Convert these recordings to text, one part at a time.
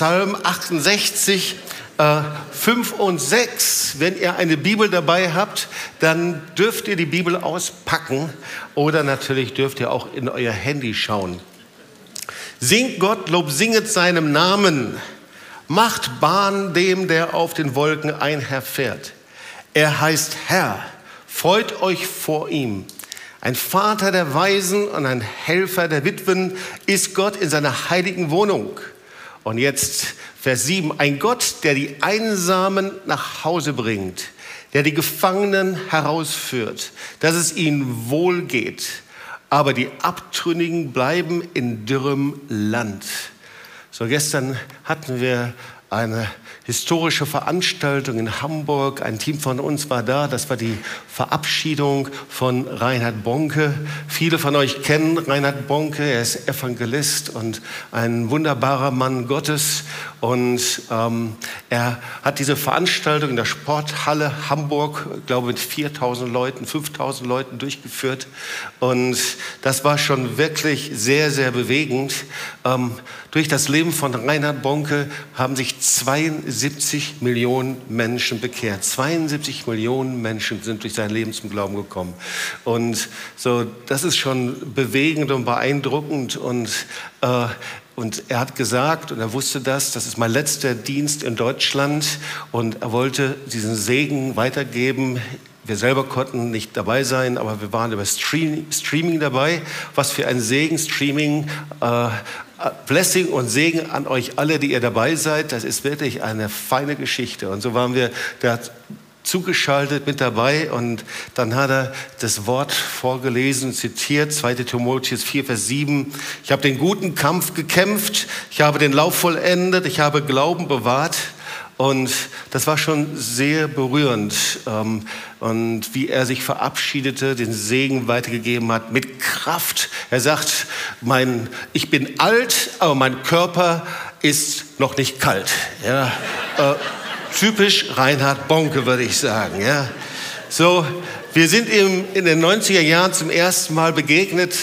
Psalm 68, äh, 5 und 6. Wenn ihr eine Bibel dabei habt, dann dürft ihr die Bibel auspacken oder natürlich dürft ihr auch in euer Handy schauen. Singt Gott, Lob, singet seinem Namen. Macht Bahn dem, der auf den Wolken einherfährt. Er heißt Herr. Freut euch vor ihm. Ein Vater der Weisen und ein Helfer der Witwen ist Gott in seiner heiligen Wohnung. Und jetzt Vers 7. Ein Gott, der die Einsamen nach Hause bringt, der die Gefangenen herausführt, dass es ihnen wohl geht. Aber die Abtrünnigen bleiben in dürrem Land. So gestern hatten wir eine historische Veranstaltung in Hamburg. Ein Team von uns war da. Das war die Verabschiedung von Reinhard Bonke. Viele von euch kennen Reinhard Bonke. Er ist Evangelist und ein wunderbarer Mann Gottes. Und ähm, er hat diese Veranstaltung in der Sporthalle Hamburg, glaube mit 4000 Leuten, 5000 Leuten durchgeführt. Und das war schon wirklich sehr, sehr bewegend. Ähm, durch das Leben von Reinhard Bonke haben sich 72 Millionen Menschen bekehrt. 72 Millionen Menschen sind durch sein Leben zum Glauben gekommen. Und so, das ist schon bewegend und beeindruckend. Und äh, und er hat gesagt, und er wusste das, das ist mein letzter Dienst in Deutschland. Und er wollte diesen Segen weitergeben. Wir selber konnten nicht dabei sein, aber wir waren über Streaming dabei. Was für ein Segen, Streaming. Äh, Blessing und Segen an euch alle, die ihr dabei seid. Das ist wirklich eine feine Geschichte. Und so waren wir, der zugeschaltet mit dabei und dann hat er das Wort vorgelesen, zitiert, 2 Timotheus 4, Vers 7. Ich habe den guten Kampf gekämpft, ich habe den Lauf vollendet, ich habe Glauben bewahrt. Und das war schon sehr berührend. Ähm, und wie er sich verabschiedete, den Segen weitergegeben hat, mit Kraft. Er sagt, mein, ich bin alt, aber mein Körper ist noch nicht kalt. Ja, äh, typisch Reinhard Bonke, würde ich sagen. Ja. So, wir sind ihm in den 90er Jahren zum ersten Mal begegnet.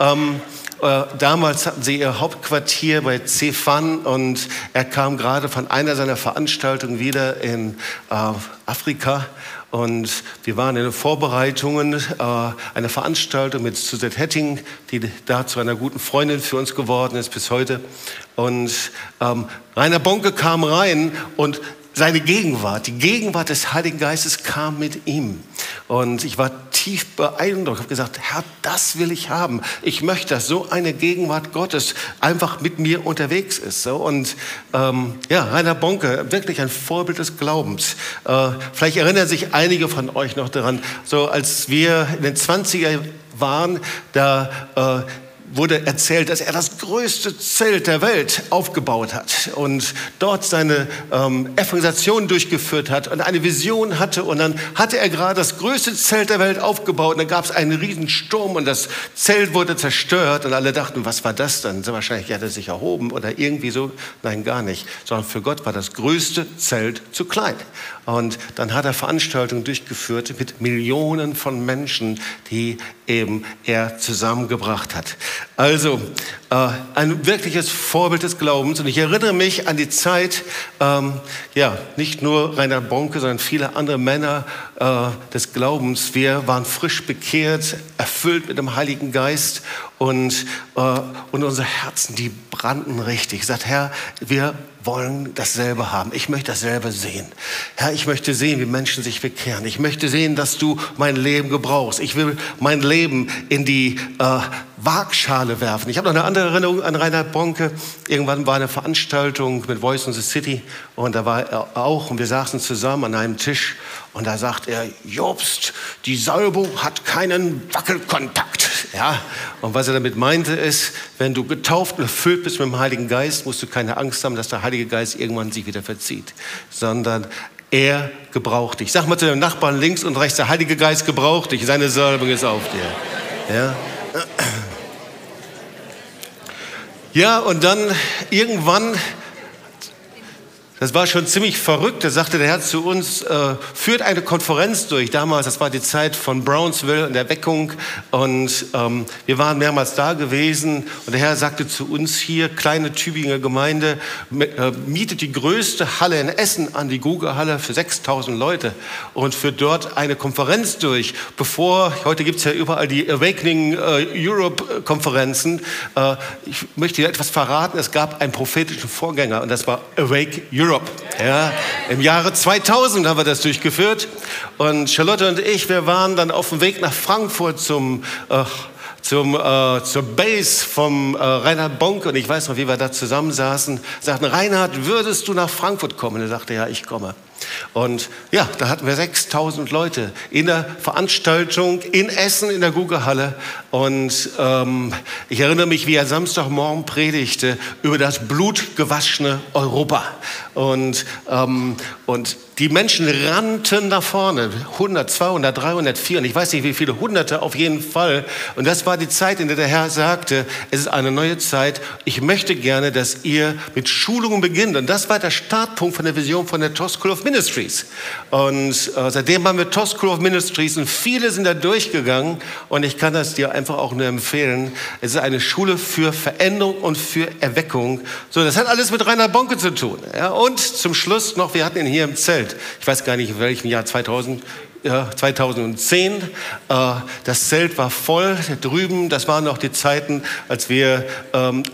Ähm, äh, damals hatten sie ihr Hauptquartier bei Cefan und er kam gerade von einer seiner Veranstaltungen wieder in äh, Afrika und wir waren in den Vorbereitungen äh, einer Veranstaltung mit Suzette Hetting, die da zu einer guten Freundin für uns geworden ist bis heute. Und ähm, Rainer Bonke kam rein und seine Gegenwart, die Gegenwart des Heiligen Geistes kam mit ihm. Und ich war tief beeindruckt, habe gesagt, Herr, das will ich haben. Ich möchte, dass so eine Gegenwart Gottes einfach mit mir unterwegs ist. So, und ähm, ja, Rainer Bonke, wirklich ein Vorbild des Glaubens. Äh, vielleicht erinnern sich einige von euch noch daran, so als wir in den 20er waren, da äh, wurde erzählt, dass er das größte Zelt der Welt aufgebaut hat und dort seine ähm, Evangelisation durchgeführt hat und eine Vision hatte. Und dann hatte er gerade das größte Zelt der Welt aufgebaut und dann gab es einen riesen Sturm und das Zelt wurde zerstört und alle dachten, was war das dann? So wahrscheinlich hat er sich erhoben oder irgendwie so. Nein, gar nicht. Sondern für Gott war das größte Zelt zu klein. Und dann hat er Veranstaltungen durchgeführt mit Millionen von Menschen, die eben er zusammengebracht hat. Also äh, ein wirkliches Vorbild des Glaubens. Und ich erinnere mich an die Zeit, ähm, ja, nicht nur Rainer Bonke, sondern viele andere Männer äh, des Glaubens. Wir waren frisch bekehrt, erfüllt mit dem Heiligen Geist und, äh, und unsere Herzen, die brannten richtig. Ich sagte, Herr, wir wollen dasselbe haben. Ich möchte dasselbe sehen. Herr, ich möchte sehen, wie Menschen sich bekehren. Ich möchte sehen, dass du mein Leben gebrauchst. Ich will mein Leben in die äh, Waagschale werfen. Ich habe noch eine andere Erinnerung an Reinhard Bonke. Irgendwann war eine Veranstaltung mit Voice in the City und da war er auch und wir saßen zusammen an einem Tisch und da sagt er, Jobst, die Salbung hat keinen Wackelkontakt. Ja? Und was er damit meinte ist, wenn du getauft und erfüllt bist mit dem Heiligen Geist, musst du keine Angst haben, dass der Heilige Geist irgendwann sich wieder verzieht, sondern er gebraucht dich. Sag mal zu deinem Nachbarn links und rechts, der Heilige Geist gebraucht dich, seine Salbung ist auf dir. Ja? Ja, und dann irgendwann Das war schon ziemlich verrückt. Da sagte der Herr zu uns, äh, führt eine Konferenz durch. Damals, das war die Zeit von Brownsville und der Weckung. Und ähm, wir waren mehrmals da gewesen. Und der Herr sagte zu uns hier, kleine Tübinger Gemeinde, äh, mietet die größte Halle in Essen an, die Google-Halle für 6000 Leute. Und führt dort eine Konferenz durch. Bevor, heute gibt es ja überall die Awakening äh, Europe-Konferenzen. Äh, ich möchte dir etwas verraten. Es gab einen prophetischen Vorgänger und das war Awake Europe. Europe. Ja, Im Jahre 2000 haben wir das durchgeführt. Und Charlotte und ich, wir waren dann auf dem Weg nach Frankfurt zum, äh, zum, äh, zur Base vom äh, Reinhard Bonk. Und ich weiß noch, wie wir da zusammensaßen. Sagten, Reinhard, würdest du nach Frankfurt kommen? Und er sagte, ja, ich komme. Und ja, da hatten wir 6000 Leute in der Veranstaltung in Essen in der Google-Halle. Und ähm, ich erinnere mich, wie er Samstagmorgen predigte über das blutgewaschene Europa. Und, ähm, und die Menschen rannten nach vorne, 100, 200, 300, 400, ich weiß nicht wie viele, Hunderte auf jeden Fall. Und das war die Zeit, in der der Herr sagte, es ist eine neue Zeit. Ich möchte gerne, dass ihr mit Schulungen beginnt. Und das war der Startpunkt von der Vision von der TOS School of Ministries. Und äh, seitdem haben wir TOS School of Ministries und viele sind da durchgegangen. Und ich kann das dir einfach auch nur empfehlen. Es ist eine Schule für Veränderung und für Erweckung. So, das hat alles mit Rainer Bonke zu tun. Ja, und zum Schluss noch, wir hatten ihn hier im Zelt. Ich weiß gar nicht, in welchem Jahr 2000, ja, 2010. Äh, das Zelt war voll drüben. Das waren noch die Zeiten, als wir ähm,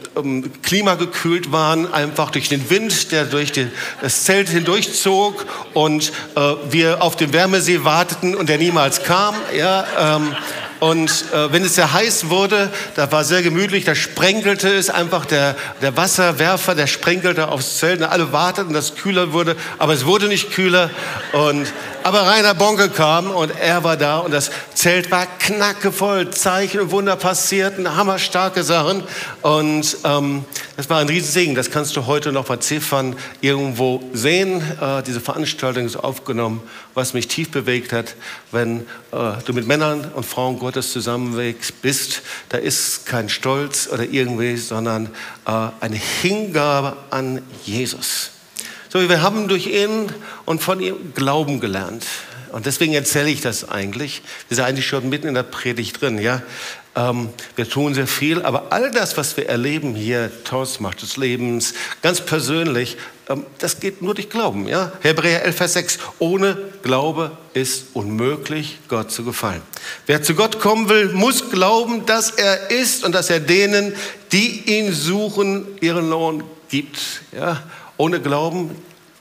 klimagekühlt waren, einfach durch den Wind, der durch die, das Zelt hindurchzog und äh, wir auf dem Wärmesee warteten und der niemals kam. Ja, ähm, und äh, wenn es sehr heiß wurde, da war sehr gemütlich, da sprenkelte es einfach, der, der Wasserwerfer, der sprenkelte aufs Zelt. Und alle warteten, dass es kühler wurde, aber es wurde nicht kühler. Und aber Rainer Bonke kam und er war da und das Zelt war knackevoll. Zeichen und Wunder passierten, hammerstarke Sachen. Und ähm, das war ein Riesensegen. Das kannst du heute noch bei Ziffern irgendwo sehen. Äh, diese Veranstaltung ist aufgenommen, was mich tief bewegt hat, wenn äh, du mit Männern und Frauen Gottes zusammenwächst bist. Da ist kein Stolz oder irgendwie, sondern äh, eine Hingabe an Jesus. So, wir haben durch ihn und von ihm Glauben gelernt. Und deswegen erzähle ich das eigentlich. Wir sind eigentlich schon mitten in der Predigt drin, ja. Ähm, wir tun sehr viel, aber all das, was wir erleben hier, Macht des Lebens, ganz persönlich, ähm, das geht nur durch Glauben, ja. Hebräer 11, Vers 6. Ohne Glaube ist unmöglich, Gott zu gefallen. Wer zu Gott kommen will, muss glauben, dass er ist und dass er denen, die ihn suchen, ihren Lohn gibt, ja. Ohne Glauben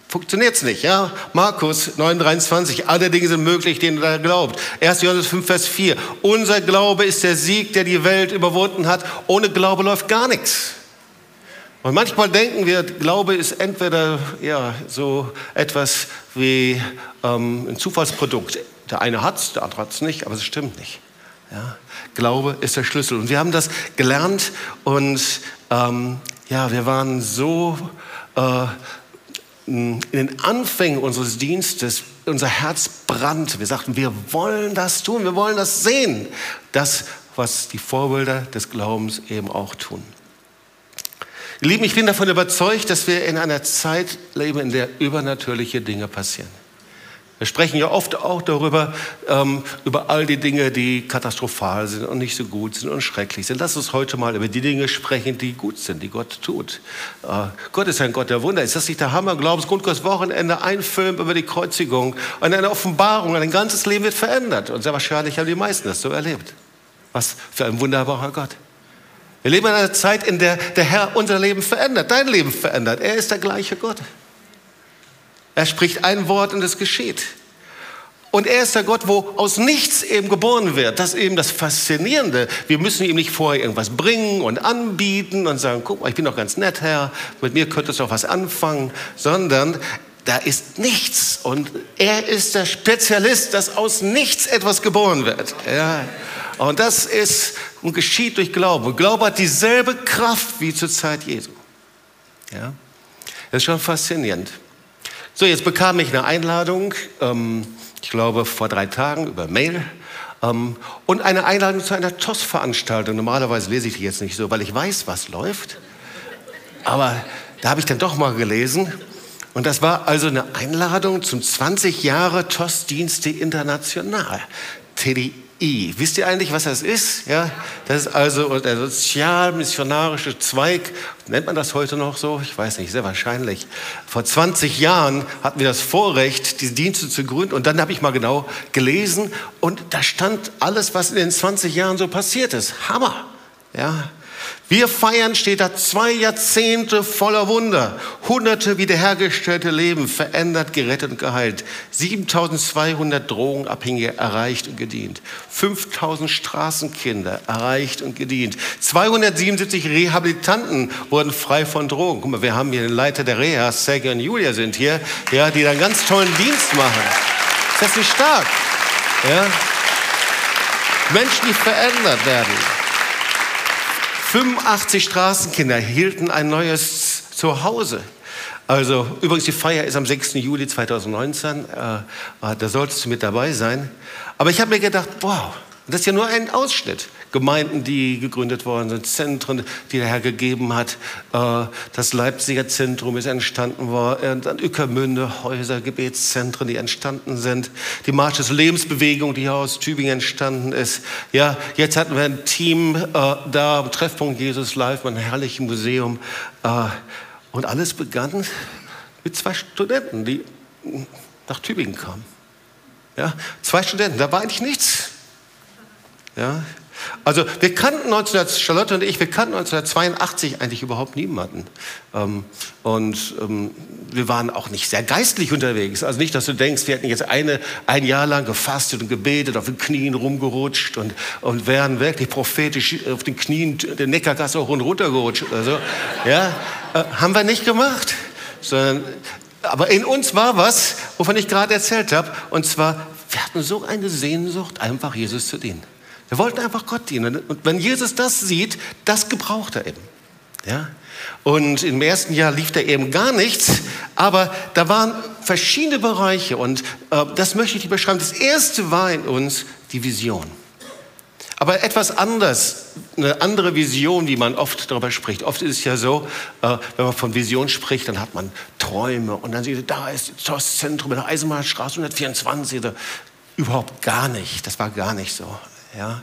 funktioniert es nicht. Ja? Markus 9,23, alle Dinge sind möglich, denen er glaubt. 1. Johannes 5, Vers 4, unser Glaube ist der Sieg, der die Welt überwunden hat. Ohne Glaube läuft gar nichts. Und manchmal denken wir, Glaube ist entweder ja, so etwas wie ähm, ein Zufallsprodukt. Der eine hat es, der andere hat es nicht, aber es stimmt nicht. Ja? Glaube ist der Schlüssel. Und wir haben das gelernt und ähm, ja, wir waren so äh, in den Anfängen unseres Dienstes, unser Herz brannte. Wir sagten, wir wollen das tun, wir wollen das sehen. Das, was die Vorbilder des Glaubens eben auch tun. Ihr Lieben, ich bin davon überzeugt, dass wir in einer Zeit leben, in der übernatürliche Dinge passieren. Wir sprechen ja oft auch darüber, ähm, über all die Dinge, die katastrophal sind und nicht so gut sind und schrecklich sind. Lass uns heute mal über die Dinge sprechen, die gut sind, die Gott tut. Äh, Gott ist ein Gott der Wunder. Ist das nicht der Hammer? Glaubensgrundkurs Wochenende, ein Film über die Kreuzigung und eine Offenbarung. Ein ganzes Leben wird verändert. Und sehr wahrscheinlich haben die meisten das so erlebt. Was für ein wunderbarer Gott. Wir leben in einer Zeit, in der der Herr unser Leben verändert, dein Leben verändert. Er ist der gleiche Gott. Er spricht ein Wort und es geschieht. Und er ist der Gott, wo aus nichts eben geboren wird. Das ist eben das Faszinierende. Wir müssen ihm nicht vorher irgendwas bringen und anbieten und sagen, guck mal, ich bin doch ganz nett, Herr, mit mir könntest du auch was anfangen, sondern da ist nichts. Und er ist der Spezialist, dass aus nichts etwas geboren wird. Ja. Und das ist und geschieht durch Glauben. Und Glaube hat dieselbe Kraft wie zur Zeit Jesu. Ja. Das ist schon faszinierend. So, jetzt bekam ich eine Einladung, ähm, ich glaube vor drei Tagen über Mail ähm, und eine Einladung zu einer TOS-Veranstaltung. Normalerweise lese ich die jetzt nicht so, weil ich weiß, was läuft. Aber da habe ich dann doch mal gelesen. Und das war also eine Einladung zum 20 Jahre TOS-Dienste International, TDI. Wisst ihr eigentlich, was das ist? Ja, das ist also der sozial-missionarische Zweig. Nennt man das heute noch so? Ich weiß nicht, sehr wahrscheinlich. Vor 20 Jahren hatten wir das Vorrecht, diese Dienste zu gründen. Und dann habe ich mal genau gelesen und da stand alles, was in den 20 Jahren so passiert ist. Hammer. Ja, wir feiern, steht da, zwei Jahrzehnte voller Wunder. Hunderte wiederhergestellte Leben, verändert, gerettet und geheilt. 7200 Drogenabhängige erreicht und gedient. 5000 Straßenkinder erreicht und gedient. 277 Rehabilitanten wurden frei von Drogen. Guck mal, wir haben hier den Leiter der Reha, Sergei und Julia sind hier, ja, die da einen ganz tollen Dienst machen. Ist das nicht stark? Ja? Menschen, die verändert werden. 85 Straßenkinder hielten ein neues Zuhause. Also übrigens, die Feier ist am 6. Juli 2019. Äh, da solltest du mit dabei sein. Aber ich habe mir gedacht, wow, das ist ja nur ein Ausschnitt. Gemeinden, die gegründet worden sind, Zentren, die der Herr gegeben hat. Äh, das Leipziger Zentrum ist entstanden worden, dann Ückermünde, Häuser, Gebetszentren, die entstanden sind. Die Marsch des Lebensbewegung, die hier aus Tübingen entstanden ist. Ja, jetzt hatten wir ein Team äh, da, Treffpunkt Jesus Live, ein herrliches Museum. Äh, und alles begann mit zwei Studenten, die nach Tübingen kamen. Ja, zwei Studenten, da war eigentlich nichts. Ja, also wir kannten 19, Charlotte und ich, wir kannten 1982 eigentlich überhaupt niemanden. Ähm, und ähm, wir waren auch nicht sehr geistlich unterwegs. Also nicht, dass du denkst, wir hätten jetzt eine, ein Jahr lang gefastet und gebetet, auf den Knien rumgerutscht und, und wären wirklich prophetisch auf den Knien der Neckargasse hoch und runter gerutscht oder so. Ja, äh, haben wir nicht gemacht. Sondern, aber in uns war was, wovon ich gerade erzählt habe. Und zwar, wir hatten so eine Sehnsucht, einfach Jesus zu dienen. Wir wollten einfach Gott dienen. Und wenn Jesus das sieht, das gebraucht er eben. Ja? Und im ersten Jahr lief da eben gar nichts, aber da waren verschiedene Bereiche und äh, das möchte ich dir beschreiben. Das erste war in uns die Vision. Aber etwas anders, eine andere Vision, wie man oft darüber spricht. Oft ist es ja so, äh, wenn man von Vision spricht, dann hat man Träume und dann sieht man, da ist das Zentrum in der Eisenbahnstraße 124. Überhaupt gar nicht, das war gar nicht so. Ja?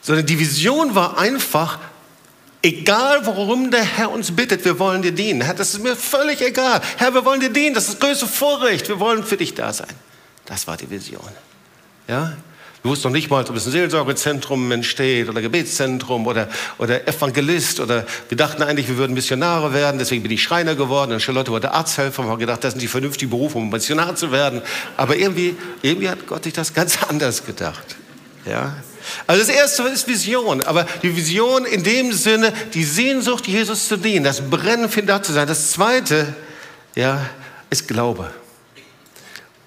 Sondern die Vision war einfach, egal worum der Herr uns bittet, wir wollen dir dienen. Das ist mir völlig egal. Herr, wir wollen dir dienen, das ist das größte Vorrecht, wir wollen für dich da sein. Das war die Vision. Ja? Wir wussten noch nicht mal, ob es ein Seelsorgezentrum entsteht oder Gebetszentrum oder, oder Evangelist oder wir dachten eigentlich, wir würden Missionare werden, deswegen bin ich Schreiner geworden und Charlotte wurde Arzthelfer und haben gedacht, das sind die vernünftigen Berufe, um Missionar zu werden. Aber irgendwie, irgendwie hat Gott sich das ganz anders gedacht. Ja? Also das erste ist Vision, aber die Vision in dem Sinne, die Sehnsucht, Jesus zu dienen, das Brennen für ihn da zu sein. Das zweite, ja, ist Glaube.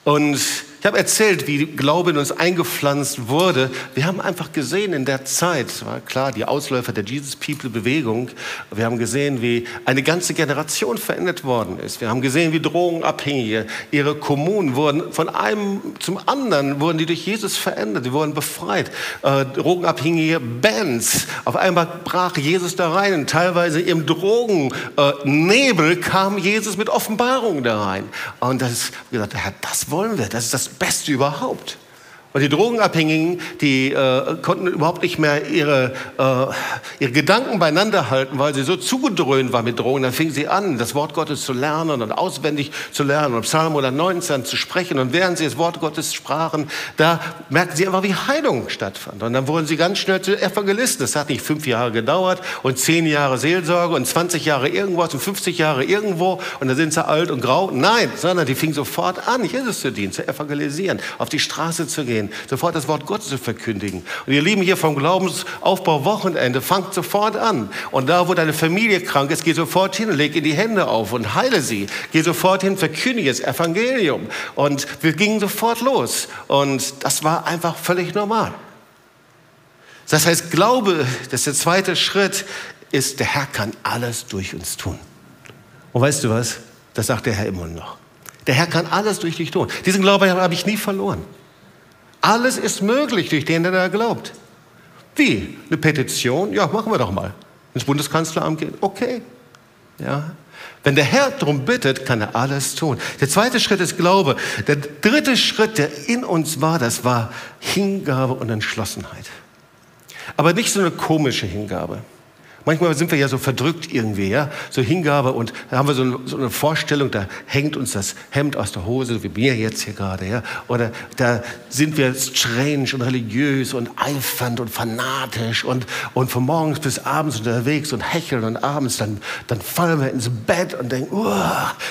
Und ich habe erzählt, wie Glaube in uns eingepflanzt wurde. Wir haben einfach gesehen in der Zeit, war klar, die Ausläufer der Jesus People Bewegung, wir haben gesehen, wie eine ganze Generation verändert worden ist. Wir haben gesehen, wie Drogenabhängige, ihre Kommunen wurden von einem zum anderen, wurden die durch Jesus verändert, die wurden befreit. Äh, Drogenabhängige Bands, auf einmal brach Jesus da rein und teilweise im Drogennebel kam Jesus mit Offenbarungen da rein. Und das, gesagt, Herr, das wollen wir, das ist das Beste überhaupt. Und die Drogenabhängigen, die äh, konnten überhaupt nicht mehr ihre, äh, ihre Gedanken beieinander halten, weil sie so zugedröhnt waren mit Drogen. Dann fingen sie an, das Wort Gottes zu lernen und auswendig zu lernen und Psalm 119 zu sprechen. Und während sie das Wort Gottes sprachen, da merkten sie einfach, wie Heilung stattfand. Und dann wurden sie ganz schnell zu Evangelisten. Das hat nicht fünf Jahre gedauert und zehn Jahre Seelsorge und 20 Jahre irgendwas und 50 Jahre irgendwo und dann sind sie alt und grau. Nein, sondern die fingen sofort an, Jesus zu dienen, zu evangelisieren, auf die Straße zu gehen gehen, sofort das Wort Gottes zu verkündigen. Und ihr Lieben hier vom Glaubensaufbau Wochenende, fangt sofort an. Und da, wo deine Familie krank ist, geh sofort hin, leg ihr die Hände auf und heile sie. Geh sofort hin, verkündige das Evangelium. Und wir gingen sofort los. Und das war einfach völlig normal. Das heißt, Glaube, das ist der zweite Schritt, ist, der Herr kann alles durch uns tun. Und weißt du was? Das sagt der Herr immer noch. Der Herr kann alles durch dich tun. Diesen Glauben habe ich nie verloren. Alles ist möglich durch den, der da glaubt. Wie? Eine Petition? Ja, machen wir doch mal. Ins Bundeskanzleramt gehen? Okay. Ja? Wenn der Herr darum bittet, kann er alles tun. Der zweite Schritt ist Glaube. Der dritte Schritt, der in uns war, das war Hingabe und Entschlossenheit. Aber nicht so eine komische Hingabe. Manchmal sind wir ja so verdrückt irgendwie, ja, so Hingabe und da haben wir so eine, so eine, Vorstellung, da hängt uns das Hemd aus der Hose, wie mir jetzt hier gerade, ja, oder da sind wir strange und religiös und eifernd und fanatisch und, und von morgens bis abends unterwegs und hecheln und abends dann, dann fallen wir ins Bett und denken,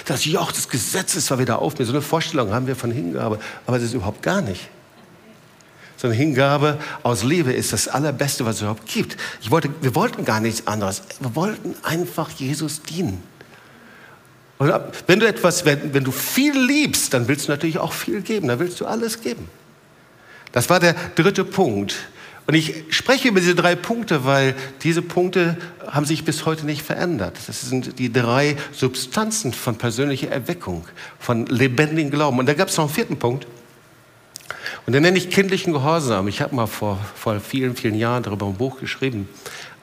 das Joch des Gesetzes war wieder auf mir. So eine Vorstellung haben wir von Hingabe, aber das ist überhaupt gar nicht sondern Hingabe aus Liebe ist das Allerbeste, was es überhaupt gibt. Ich wollte, wir wollten gar nichts anderes. Wir wollten einfach Jesus dienen. Und wenn du etwas, wenn, wenn du viel liebst, dann willst du natürlich auch viel geben. Dann willst du alles geben. Das war der dritte Punkt. Und ich spreche über diese drei Punkte, weil diese Punkte haben sich bis heute nicht verändert. Das sind die drei Substanzen von persönlicher Erweckung, von lebendigem Glauben. Und da gab es noch einen vierten Punkt. Und den nenne ich kindlichen Gehorsam. Ich habe mal vor, vor vielen, vielen Jahren darüber ein Buch geschrieben.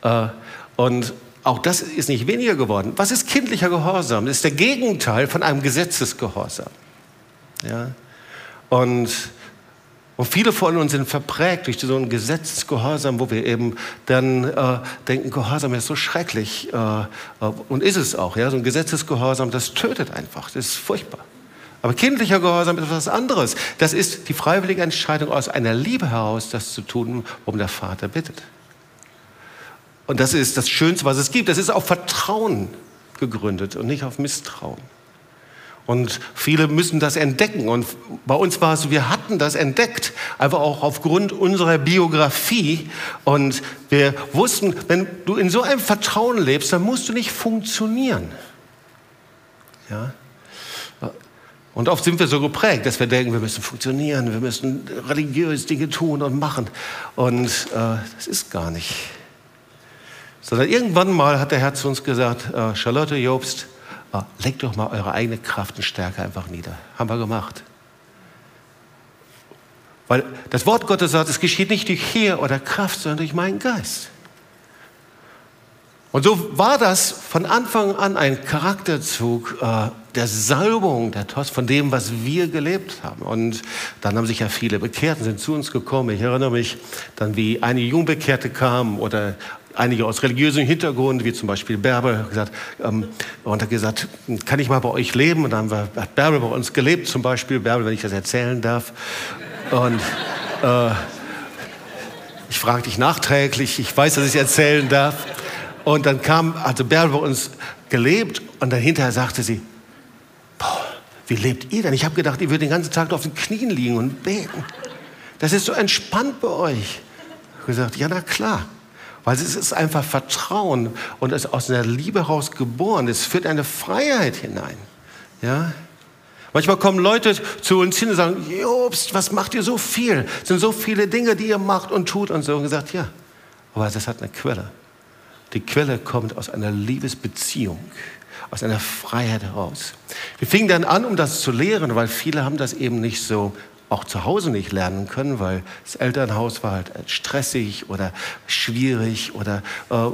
Äh, und auch das ist nicht weniger geworden. Was ist kindlicher Gehorsam? Das ist der Gegenteil von einem Gesetzesgehorsam. Ja? Und, und viele von uns sind verprägt durch so einen Gesetzesgehorsam, wo wir eben dann äh, denken, Gehorsam ist so schrecklich. Äh, äh, und ist es auch. Ja? So ein Gesetzesgehorsam, das tötet einfach. Das ist furchtbar. Aber kindlicher Gehorsam ist etwas anderes. Das ist die freiwillige Entscheidung aus einer Liebe heraus, das zu tun, worum der Vater bittet. Und das ist das Schönste, was es gibt. Das ist auf Vertrauen gegründet und nicht auf Misstrauen. Und viele müssen das entdecken. Und bei uns war es so, wir hatten das entdeckt, einfach auch aufgrund unserer Biografie. Und wir wussten, wenn du in so einem Vertrauen lebst, dann musst du nicht funktionieren. Ja? Und oft sind wir so geprägt, dass wir denken, wir müssen funktionieren, wir müssen religiös Dinge tun und machen. Und äh, das ist gar nicht. Sondern irgendwann mal hat der Herr zu uns gesagt, äh, Charlotte Jobst, äh, legt doch mal eure eigene Kraft und Stärke einfach nieder. Haben wir gemacht. Weil das Wort Gottes sagt, es geschieht nicht durch Heer oder Kraft, sondern durch meinen Geist. Und so war das von Anfang an ein Charakterzug äh, der Salbung, der Tost, von dem, was wir gelebt haben. Und dann haben sich ja viele bekehrt und sind zu uns gekommen. Ich erinnere mich dann, wie einige Jungbekehrte kamen oder einige aus religiösem Hintergrund, wie zum Beispiel Bärbel, gesagt, ähm, und hat gesagt, kann ich mal bei euch leben? Und dann hat Bärbel bei uns gelebt, zum Beispiel, Bärbel, wenn ich das erzählen darf. Und äh, ich frage dich nachträglich, ich weiß, dass ich erzählen darf. Und dann kam, hatte Bärbel bei uns gelebt und dann hinterher sagte sie, boah, wie lebt ihr denn? Ich habe gedacht, ihr würdet den ganzen Tag auf den Knien liegen und beten. Das ist so entspannt bei euch. Ich habe gesagt, ja, na klar. Weil es ist einfach Vertrauen und es ist aus einer Liebe heraus geboren. Es führt eine Freiheit hinein. Ja? Manchmal kommen Leute zu uns hin und sagen, Jobst, was macht ihr so viel? Es sind so viele Dinge, die ihr macht und tut und so. Und gesagt, ja, aber das hat eine Quelle. Die Quelle kommt aus einer Liebesbeziehung, aus einer Freiheit heraus. Wir fingen dann an, um das zu lehren, weil viele haben das eben nicht so auch zu Hause nicht lernen können, weil das Elternhaus war halt stressig oder schwierig oder äh,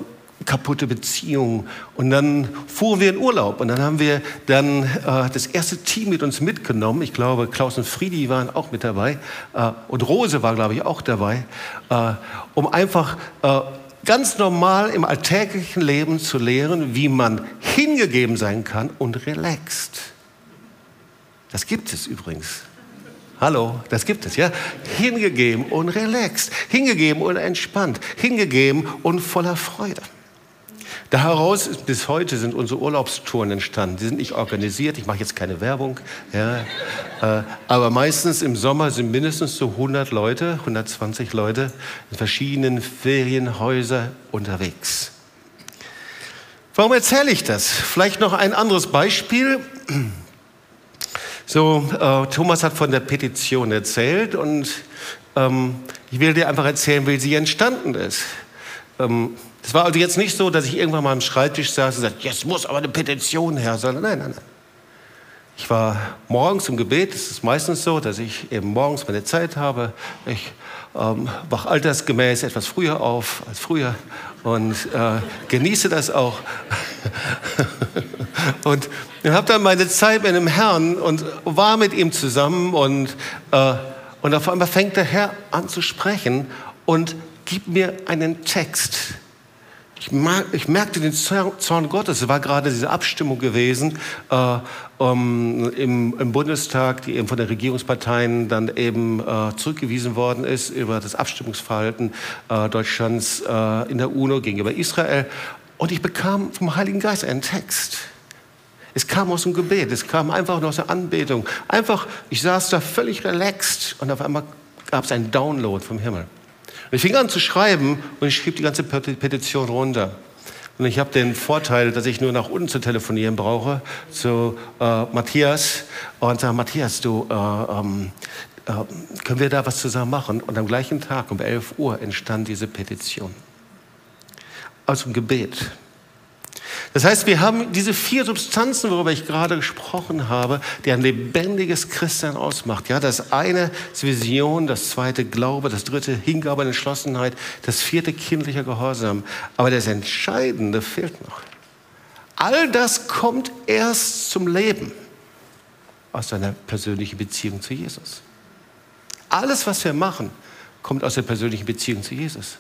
kaputte Beziehungen. Und dann fuhren wir in Urlaub und dann haben wir dann äh, das erste Team mit uns mitgenommen. Ich glaube, Klaus und Friedi waren auch mit dabei äh, und Rose war, glaube ich, auch dabei, äh, um einfach äh, ganz normal im alltäglichen Leben zu lehren, wie man hingegeben sein kann und relaxed. Das gibt es übrigens. Hallo, das gibt es, ja? Hingegeben und relaxed, hingegeben und entspannt, hingegeben und voller Freude. Daraus bis heute sind unsere Urlaubstouren entstanden. Die sind nicht organisiert, ich mache jetzt keine Werbung. Ja. Äh, aber meistens im Sommer sind mindestens so 100 Leute, 120 Leute in verschiedenen Ferienhäusern unterwegs. Warum erzähle ich das? Vielleicht noch ein anderes Beispiel. So, äh, Thomas hat von der Petition erzählt und ähm, ich will dir einfach erzählen, wie sie entstanden ist. Ähm, es war also jetzt nicht so, dass ich irgendwann mal am Schreibtisch saß und sagte, jetzt muss aber eine Petition her, sondern nein, nein, nein. Ich war morgens im Gebet, es ist meistens so, dass ich eben morgens meine Zeit habe. Ich ähm, wach altersgemäß etwas früher auf als früher und äh, genieße das auch. und habe dann meine Zeit mit dem Herrn und war mit ihm zusammen und, äh, und auf einmal fängt der Herr an zu sprechen und gibt mir einen Text ich, ich, merkte den Zorn Gottes. Es war gerade diese Abstimmung gewesen äh, um, im, im, Bundestag, die eben von den Regierungsparteien dann eben äh, zurückgewiesen worden ist über das Abstimmungsverhalten äh, Deutschlands äh, in der UNO gegenüber Israel. Und ich bekam vom Heiligen Geist einen Text. Es kam aus dem Gebet, es kam einfach nur aus der Anbetung. Einfach, ich saß da völlig relaxed und auf einmal gab es einen Download vom Himmel. Ich fing an zu schreiben und ich schrieb die ganze Petition runter. Und ich habe den Vorteil, dass ich nur nach unten zu telefonieren brauche, zu äh, Matthias und sage, Matthias, du, äh, ähm, äh, können wir da was zusammen machen? Und am gleichen Tag um 11 Uhr entstand diese Petition. Aus dem Gebet. Das heißt, wir haben diese vier Substanzen, worüber ich gerade gesprochen habe, die ein lebendiges Christsein ausmacht. Ja, das eine ist Vision, das zweite Glaube, das dritte Hingabe und Entschlossenheit, das vierte kindlicher Gehorsam. Aber das Entscheidende fehlt noch. All das kommt erst zum Leben aus deiner persönlichen Beziehung zu Jesus. Alles, was wir machen, kommt aus der persönlichen Beziehung zu Jesus.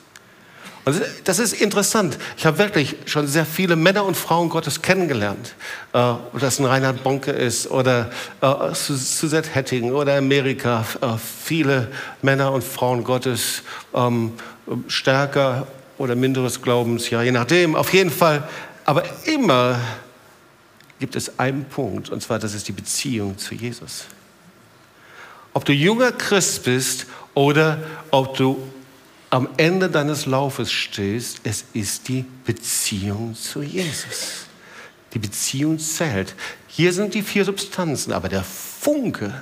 Und das ist interessant. Ich habe wirklich schon sehr viele Männer und Frauen Gottes kennengelernt. Äh, ob das ein Reinhard Bonke ist oder äh, Suzette Hetting oder Amerika. Äh, viele Männer und Frauen Gottes ähm, stärker oder minderes Glaubens, ja, je nachdem. Auf jeden Fall. Aber immer gibt es einen Punkt, und zwar das ist die Beziehung zu Jesus. Ob du junger Christ bist oder ob du am Ende deines Laufes stehst, es ist die Beziehung zu Jesus. Die Beziehung zählt. Hier sind die vier Substanzen, aber der Funke,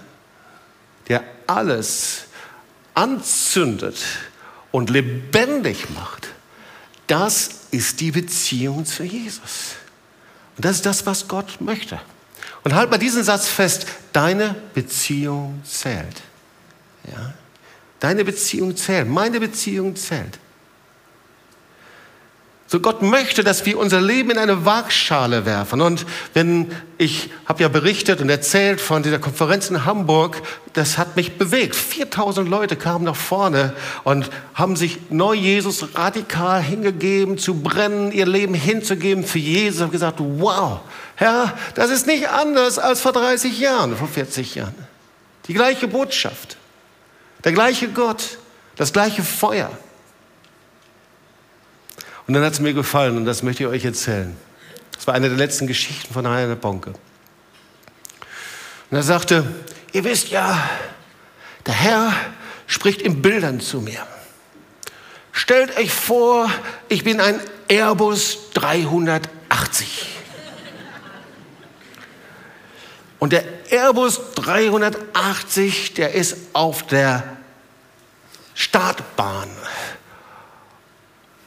der alles anzündet und lebendig macht, das ist die Beziehung zu Jesus. Und das ist das, was Gott möchte. Und halt mal diesen Satz fest, deine Beziehung zählt. Ja? Deine Beziehung zählt, meine Beziehung zählt. So Gott möchte, dass wir unser Leben in eine Waagschale werfen. Und wenn ich habe ja berichtet und erzählt von dieser Konferenz in Hamburg, das hat mich bewegt. 4000 Leute kamen nach vorne und haben sich neu Jesus radikal hingegeben, zu brennen, ihr Leben hinzugeben für Jesus. Haben gesagt, wow, Herr, das ist nicht anders als vor 30 Jahren, vor 40 Jahren. Die gleiche Botschaft. Der gleiche Gott, das gleiche Feuer. Und dann hat es mir gefallen und das möchte ich euch erzählen. Das war eine der letzten Geschichten von Heiner Bonke. Und er sagte, ihr wisst ja, der Herr spricht in Bildern zu mir. Stellt euch vor, ich bin ein Airbus 380. Und der Airbus 380, der ist auf der Startbahn.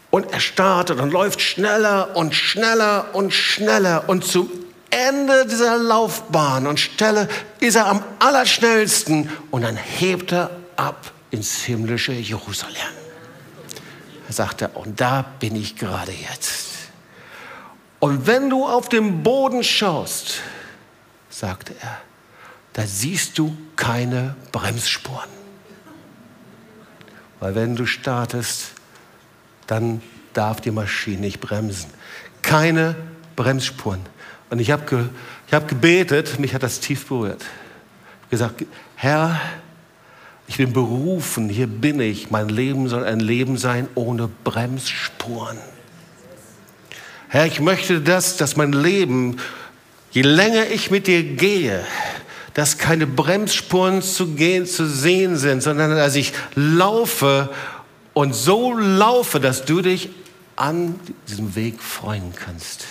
Und er startet und läuft schneller und schneller und schneller. Und zum Ende dieser Laufbahn und Stelle ist er am allerschnellsten. Und dann hebt er ab ins himmlische Jerusalem. Er sagte, und da bin ich gerade jetzt. Und wenn du auf den Boden schaust, sagte er, da siehst du keine Bremsspuren. Weil wenn du startest, dann darf die Maschine nicht bremsen. Keine Bremsspuren. Und ich habe ge, hab gebetet, mich hat das tief berührt. Ich habe gesagt, Herr, ich bin berufen, hier bin ich. Mein Leben soll ein Leben sein ohne Bremsspuren. Herr, ich möchte das, dass mein Leben Je länger ich mit dir gehe, dass keine Bremsspuren zu, gehen, zu sehen sind, sondern dass ich laufe und so laufe, dass du dich an diesem Weg freuen kannst.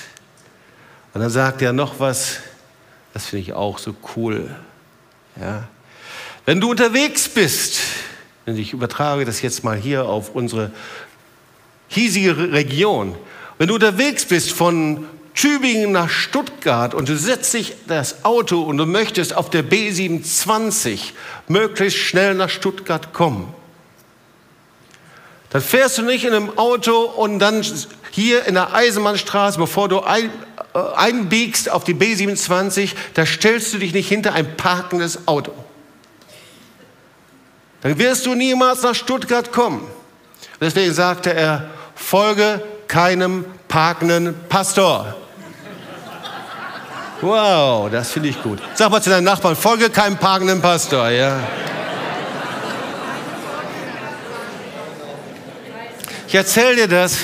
Und dann sagt er noch was, das finde ich auch so cool. Ja. Wenn du unterwegs bist, und ich übertrage das jetzt mal hier auf unsere hiesige Region, wenn du unterwegs bist von Tübingen nach Stuttgart und du setzt dich das Auto und du möchtest auf der B27 möglichst schnell nach Stuttgart kommen, Dann fährst du nicht in einem Auto und dann hier in der Eisenbahnstraße, bevor du ein, äh, einbiegst auf die B27, da stellst du dich nicht hinter ein parkendes Auto. Dann wirst du niemals nach Stuttgart kommen. Deswegen sagte er, folge keinem parkenden Pastor. Wow, das finde ich gut. Sag mal zu deinem Nachbarn, folge keinem parkenden Pastor, ja. Ich erzähle dir das,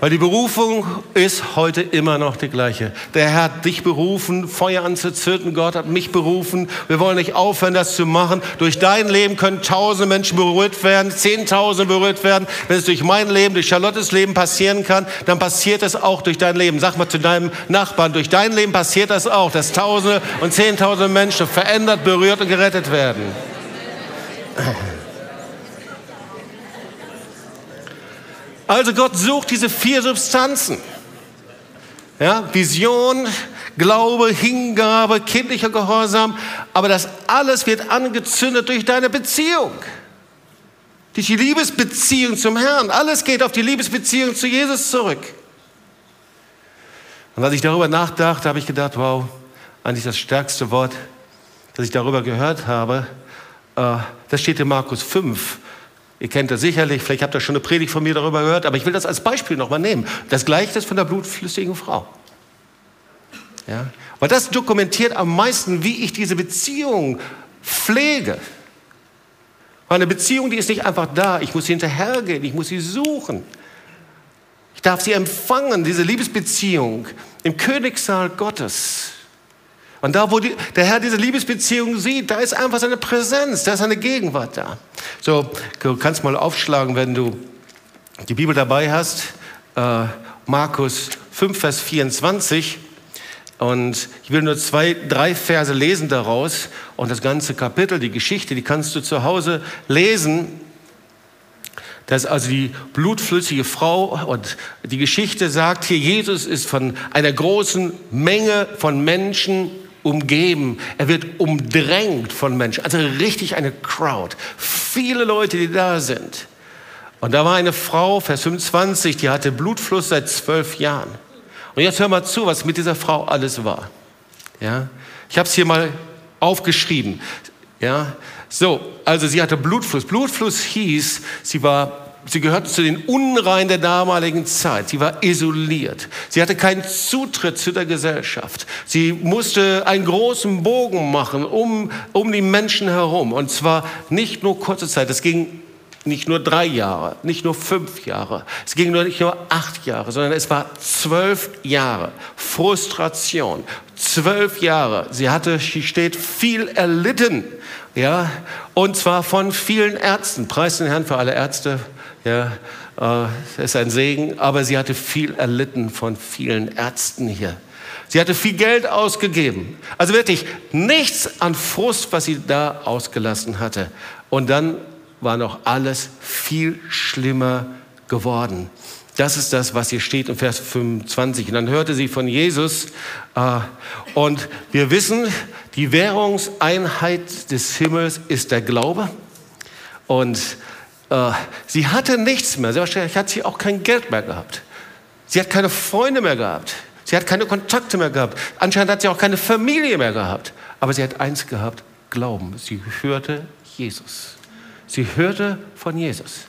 weil die Berufung ist heute immer noch die gleiche. Der Herr hat dich berufen, Feuer anzuzünden. Gott hat mich berufen. Wir wollen nicht aufhören, das zu machen. Durch dein Leben können tausende Menschen berührt werden, zehntausende berührt werden. Wenn es durch mein Leben, durch Charlottes Leben passieren kann, dann passiert es auch durch dein Leben. Sag mal zu deinem Nachbarn, durch dein Leben passiert das auch, dass tausende und zehntausende Menschen verändert, berührt und gerettet werden. Also Gott sucht diese vier Substanzen. Ja, Vision, Glaube, Hingabe, kindlicher Gehorsam. Aber das alles wird angezündet durch deine Beziehung. Durch die Liebesbeziehung zum Herrn. Alles geht auf die Liebesbeziehung zu Jesus zurück. Und als ich darüber nachdachte, habe ich gedacht, wow, eigentlich das stärkste Wort, das ich darüber gehört habe, äh, das steht in Markus 5, Ihr kennt das sicherlich, vielleicht habt ihr schon eine Predigt von mir darüber gehört, aber ich will das als Beispiel nochmal nehmen. Das Gleichnis von der blutflüssigen Frau. Ja? Weil das dokumentiert am meisten, wie ich diese Beziehung pflege. Eine Beziehung, die ist nicht einfach da. Ich muss hinterhergehen, ich muss sie suchen. Ich darf sie empfangen, diese Liebesbeziehung im Königssaal Gottes. Und da, wo die, der Herr diese Liebesbeziehung sieht, da ist einfach seine Präsenz, da ist seine Gegenwart da. So, du kannst mal aufschlagen, wenn du die Bibel dabei hast. Äh, Markus 5, Vers 24. Und ich will nur zwei, drei Verse lesen daraus. Und das ganze Kapitel, die Geschichte, die kannst du zu Hause lesen. Das ist also die blutflüssige Frau und die Geschichte sagt hier, Jesus ist von einer großen Menge von Menschen umgeben, er wird umdrängt von Menschen, also richtig eine Crowd, viele Leute, die da sind. Und da war eine Frau, Vers 25, die hatte Blutfluss seit zwölf Jahren. Und jetzt hör mal zu, was mit dieser Frau alles war. Ja, ich habe es hier mal aufgeschrieben. Ja, so, also sie hatte Blutfluss. Blutfluss hieß, sie war Sie gehörte zu den Unreinen der damaligen Zeit. Sie war isoliert. Sie hatte keinen Zutritt zu der Gesellschaft. Sie musste einen großen Bogen machen um, um die Menschen herum. Und zwar nicht nur kurze Zeit. Es ging nicht nur drei Jahre, nicht nur fünf Jahre. Es ging nur nicht nur acht Jahre, sondern es war zwölf Jahre. Frustration. Zwölf Jahre. Sie hatte, sie steht, viel erlitten. Ja, und zwar von vielen Ärzten. Preis den Herrn für alle Ärzte ja, äh, ist ein Segen, aber sie hatte viel erlitten von vielen Ärzten hier. Sie hatte viel Geld ausgegeben. Also wirklich nichts an Frust, was sie da ausgelassen hatte. Und dann war noch alles viel schlimmer geworden. Das ist das, was hier steht in Vers 25. Und dann hörte sie von Jesus. Äh, und wir wissen, die Währungseinheit des Himmels ist der Glaube. Und äh, sie hatte nichts mehr. Wahrscheinlich hat sie auch kein Geld mehr gehabt. Sie hat keine Freunde mehr gehabt. Sie hat keine Kontakte mehr gehabt. Anscheinend hat sie auch keine Familie mehr gehabt. Aber sie hat eins gehabt, Glauben. Sie hörte Jesus. Sie hörte von Jesus.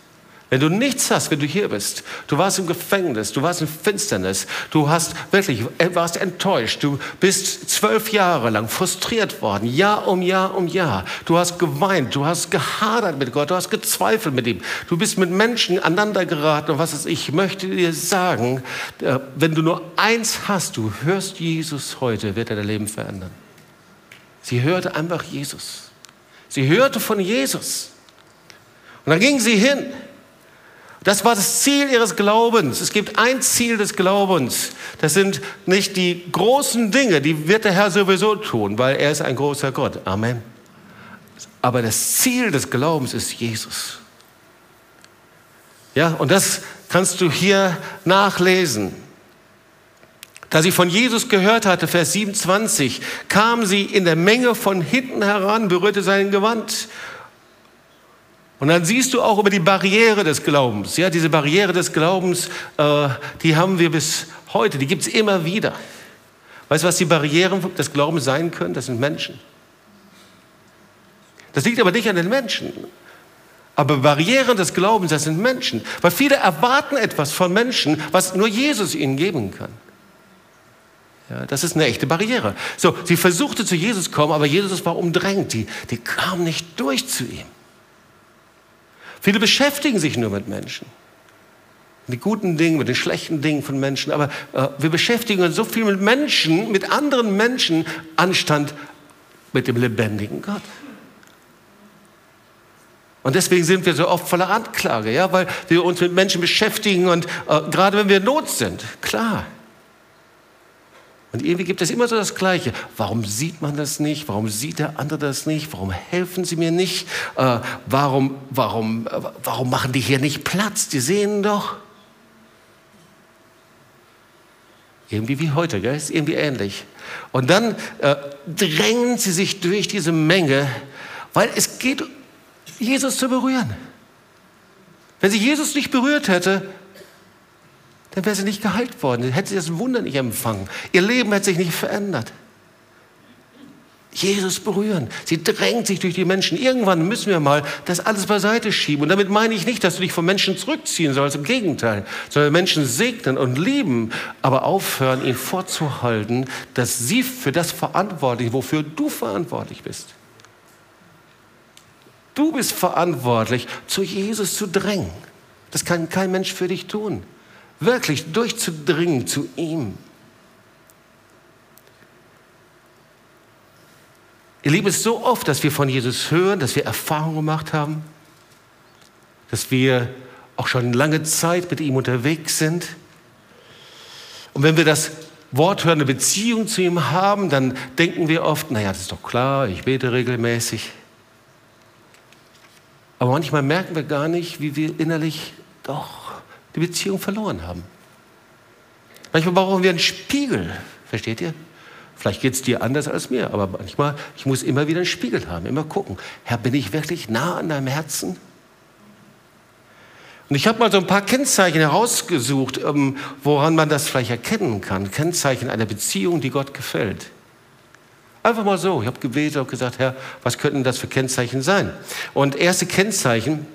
Wenn du nichts hast, wenn du hier bist, du warst im Gefängnis, du warst in Finsternis, du hast wirklich, äh, warst enttäuscht, du bist zwölf Jahre lang frustriert worden, Jahr um Jahr um Jahr. Du hast geweint, du hast gehadert mit Gott, du hast gezweifelt mit ihm. Du bist mit Menschen aneinander geraten und was ist, ich möchte dir sagen, äh, wenn du nur eins hast, du hörst Jesus heute, wird er dein Leben verändern. Sie hörte einfach Jesus. Sie hörte von Jesus. Und dann ging sie hin das war das Ziel ihres Glaubens. Es gibt ein Ziel des Glaubens. Das sind nicht die großen Dinge, die wird der Herr sowieso tun, weil er ist ein großer Gott. Amen. Aber das Ziel des Glaubens ist Jesus. Ja, und das kannst du hier nachlesen. Da sie von Jesus gehört hatte, Vers 27, kam sie in der Menge von hinten heran, berührte sein Gewand Und dann siehst du auch über die Barriere des Glaubens. Ja, diese Barriere des Glaubens, äh, die haben wir bis heute, die gibt es immer wieder. Weißt du, was die Barrieren des Glaubens sein können? Das sind Menschen. Das liegt aber nicht an den Menschen. Aber Barrieren des Glaubens, das sind Menschen. Weil viele erwarten etwas von Menschen, was nur Jesus ihnen geben kann. Ja, das ist eine echte Barriere. So, sie versuchte zu Jesus kommen, aber Jesus war umdrängt. Die, die kam nicht durch zu ihm. Viele beschäftigen sich nur mit Menschen. Mit guten Dingen, mit den schlechten Dingen von Menschen. Aber äh, wir beschäftigen uns so viel mit Menschen, mit anderen Menschen, anstand mit dem lebendigen Gott. Und deswegen sind wir so oft voller Anklage, ja, weil wir uns mit Menschen beschäftigen und äh, gerade wenn wir in Not sind, klar. Und irgendwie gibt es immer so das Gleiche. Warum sieht man das nicht? Warum sieht der andere das nicht? Warum helfen sie mir nicht? Äh, warum, warum, äh, warum machen die hier nicht Platz? Die sehen doch. Irgendwie wie heute, gell? ist irgendwie ähnlich. Und dann äh, drängen sie sich durch diese Menge, weil es geht, Jesus zu berühren. Wenn sie Jesus nicht berührt hätte, dann wäre sie nicht geheilt worden, dann hätte sie das Wunder nicht empfangen. Ihr Leben hätte sich nicht verändert. Jesus berühren. Sie drängt sich durch die Menschen. Irgendwann müssen wir mal das alles beiseite schieben. Und damit meine ich nicht, dass du dich von Menschen zurückziehen sollst. Im Gegenteil. Sondern Menschen segnen und lieben, aber aufhören, ihnen vorzuhalten, dass sie für das verantwortlich, wofür du verantwortlich bist. Du bist verantwortlich, zu Jesus zu drängen. Das kann kein Mensch für dich tun wirklich durchzudringen zu ihm. Ihr Lieben, es ist so oft, dass wir von Jesus hören, dass wir Erfahrungen gemacht haben, dass wir auch schon lange Zeit mit ihm unterwegs sind. Und wenn wir das Wort hören, eine Beziehung zu ihm haben, dann denken wir oft, naja, das ist doch klar, ich bete regelmäßig. Aber manchmal merken wir gar nicht, wie wir innerlich doch die Beziehung verloren haben. Manchmal brauchen wir einen Spiegel, versteht ihr? Vielleicht geht es dir anders als mir, aber manchmal, ich muss immer wieder einen Spiegel haben, immer gucken. Herr, bin ich wirklich nah an deinem Herzen? Und ich habe mal so ein paar Kennzeichen herausgesucht, ähm, woran man das vielleicht erkennen kann. Kennzeichen einer Beziehung, die Gott gefällt. Einfach mal so. Ich habe gebetet und gesagt, Herr, was könnten das für Kennzeichen sein? Und erste Kennzeichen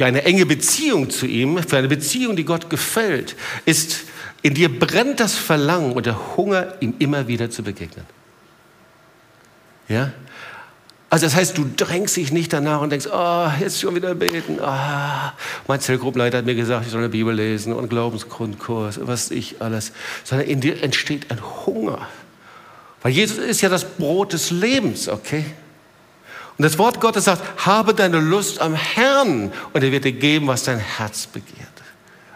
für eine enge Beziehung zu ihm, für eine Beziehung, die Gott gefällt, ist, in dir brennt das Verlangen und der Hunger, ihm immer wieder zu begegnen. Ja? Also das heißt, du drängst dich nicht danach und denkst, oh, jetzt schon wieder beten. Oh. Mein Zellgruppenleiter hat mir gesagt, ich soll eine Bibel lesen und Glaubensgrundkurs, was ich alles. Sondern in dir entsteht ein Hunger. Weil Jesus ist ja das Brot des Lebens, okay? Und das Wort Gottes sagt, habe deine Lust am Herrn und er wird dir geben, was dein Herz begehrt.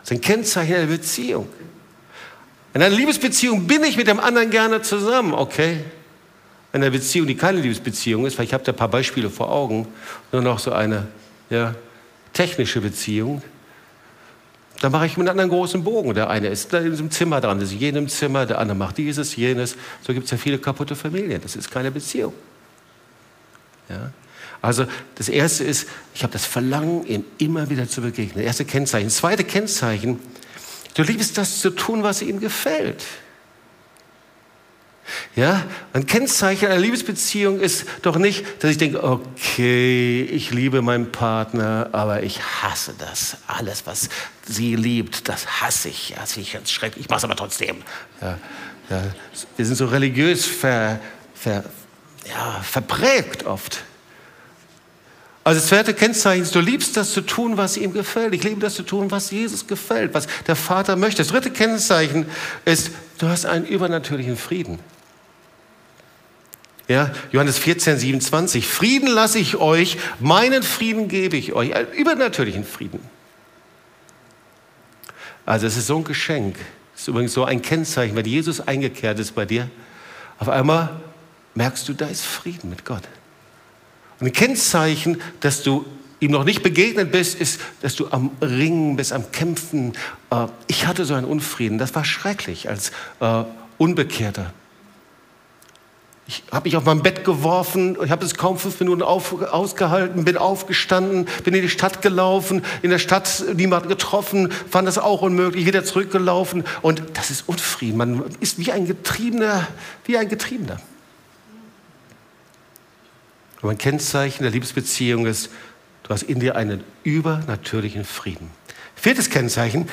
Das ist ein Kennzeichen einer Beziehung. In einer Liebesbeziehung bin ich mit dem anderen gerne zusammen, okay? In einer Beziehung, die keine Liebesbeziehung ist, weil ich habe da ein paar Beispiele vor Augen, nur noch so eine ja, technische Beziehung, da mache ich mit einem anderen großen Bogen. Der eine ist da in diesem Zimmer dran, das ist jenem Zimmer, der andere macht dieses, jenes. So gibt es ja viele kaputte Familien. Das ist keine Beziehung. Ja? Also das erste ist, ich habe das Verlangen, ihm immer wieder zu begegnen. Das erste Kennzeichen. Das zweite Kennzeichen, du liebst das zu tun, was ihm gefällt. Ja, ein Kennzeichen einer Liebesbeziehung ist doch nicht, dass ich denke, okay, ich liebe meinen Partner, aber ich hasse das. Alles, was sie liebt, das hasse ich. Das finde ich ganz schrecklich. Ich mache es aber trotzdem. Ja, ja, wir sind so religiös ver, ver, ja, verprägt oft. Also das zweite Kennzeichen ist, du liebst das zu tun, was ihm gefällt. Ich liebe das zu tun, was Jesus gefällt, was der Vater möchte. Das dritte Kennzeichen ist, du hast einen übernatürlichen Frieden. Ja, Johannes 14, 27. Frieden lasse ich euch, meinen Frieden gebe ich euch, einen übernatürlichen Frieden. Also es ist so ein Geschenk. Es ist übrigens so ein Kennzeichen, wenn Jesus eingekehrt ist bei dir. Auf einmal merkst du, da ist Frieden mit Gott. Und ein Kennzeichen, dass du ihm noch nicht begegnet bist, ist, dass du am Ringen bist, am Kämpfen. Äh, ich hatte so einen Unfrieden, das war schrecklich als äh, Unbekehrter. Ich habe mich auf mein Bett geworfen, ich habe es kaum fünf Minuten auf, ausgehalten, bin aufgestanden, bin in die Stadt gelaufen, in der Stadt niemanden getroffen, fand das auch unmöglich, wieder zurückgelaufen und das ist Unfrieden. Man ist wie ein Getriebener, wie ein Getriebener. Und ein Kennzeichen der Liebesbeziehung ist, du hast in dir einen übernatürlichen Frieden. Viertes Kennzeichen,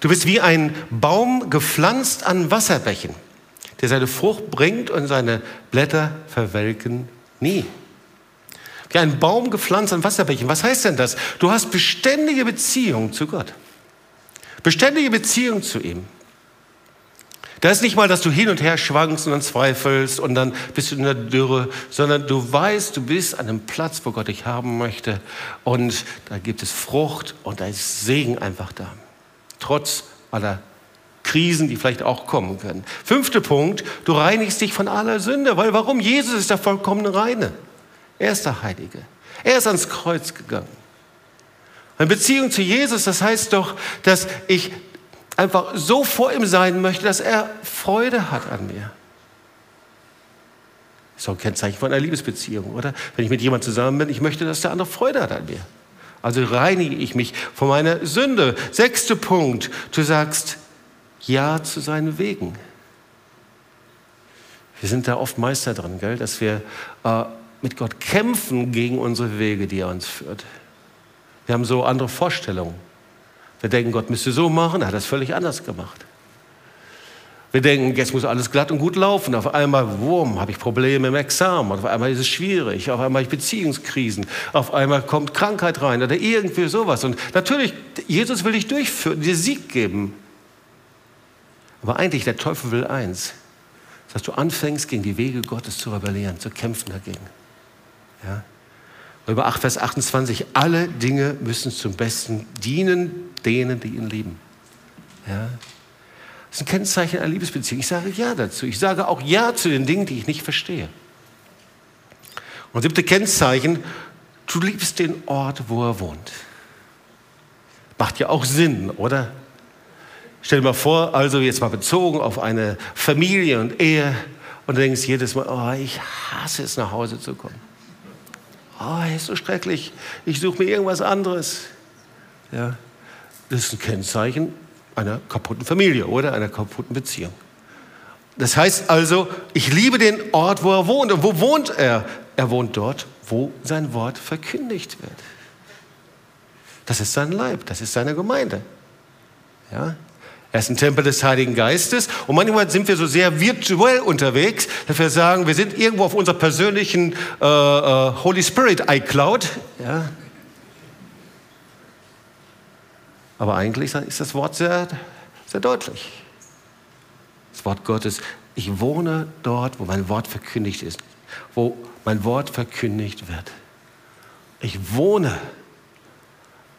du bist wie ein Baum gepflanzt an Wasserbächen der seine Frucht bringt und seine Blätter verwelken nie. Wie ein Baum gepflanzt an Wasserbächen. Was heißt denn das? Du hast beständige Beziehung zu Gott. Beständige Beziehung zu ihm. Da ist nicht mal, dass du hin und her schwankst und dann zweifelst und dann bist du in der Dürre, sondern du weißt, du bist an einem Platz, wo Gott dich haben möchte und da gibt es Frucht und da ist Segen einfach da. Trotz aller Krisen, die vielleicht auch kommen können. Fünfter Punkt, du reinigst dich von aller Sünde, weil warum? Jesus ist der vollkommene Reine. Er ist der Heilige. Er ist ans Kreuz gegangen. Eine Beziehung zu Jesus, das heißt doch, dass ich einfach so vor ihm sein möchte, dass er Freude hat an mir. Das ist auch ein Kennzeichen von einer Liebesbeziehung, oder? Wenn ich mit jemandem zusammen bin, ich möchte, dass der andere Freude hat an mir. Also reinige ich mich von meiner Sünde. Sechster Punkt, du sagst, ja zu seinen Wegen. Wir sind da oft Meister drin, gell? dass wir äh, mit Gott kämpfen gegen unsere Wege, die er uns führt. Wir haben so andere Vorstellungen. Wir denken, Gott müsste so machen, er hat das völlig anders gemacht. Wir denken, jetzt muss alles glatt und gut laufen. Auf einmal, wumm, habe ich Probleme im Examen. Auf einmal ist es schwierig. Auf einmal habe ich Beziehungskrisen. Auf einmal kommt Krankheit rein oder irgendwie sowas. Und natürlich, Jesus will dich durchführen, dir Sieg geben. Aber eigentlich, der Teufel will eins, dass du anfängst, gegen die Wege Gottes zu rebellieren, zu kämpfen dagegen. Ja? Über 8, Vers 28, alle Dinge müssen zum Besten dienen denen, die ihn lieben. Ja? Das ist ein Kennzeichen einer Liebesbeziehung. Ich sage Ja dazu. Ich sage auch Ja zu den Dingen, die ich nicht verstehe. Und siebte Kennzeichen, du liebst den Ort, wo er wohnt. Macht ja auch Sinn, oder? Stell dir mal vor, also jetzt mal bezogen auf eine Familie und Ehe und du denkst jedes Mal, oh, ich hasse es, nach Hause zu kommen. Oh, ist so schrecklich. Ich suche mir irgendwas anderes. Ja, das ist ein Kennzeichen einer kaputten Familie oder einer kaputten Beziehung. Das heißt also, ich liebe den Ort, wo er wohnt. Und wo wohnt er? Er wohnt dort, wo sein Wort verkündigt wird. Das ist sein Leib, das ist seine Gemeinde. Ja? Er ist ein Tempel des Heiligen Geistes. Und manchmal sind wir so sehr virtuell unterwegs, dass wir sagen, wir sind irgendwo auf unserer persönlichen äh, äh, Holy Spirit iCloud. Ja. Aber eigentlich ist das Wort sehr, sehr deutlich. Das Wort Gottes, ich wohne dort, wo mein Wort verkündigt ist, wo mein Wort verkündigt wird. Ich wohne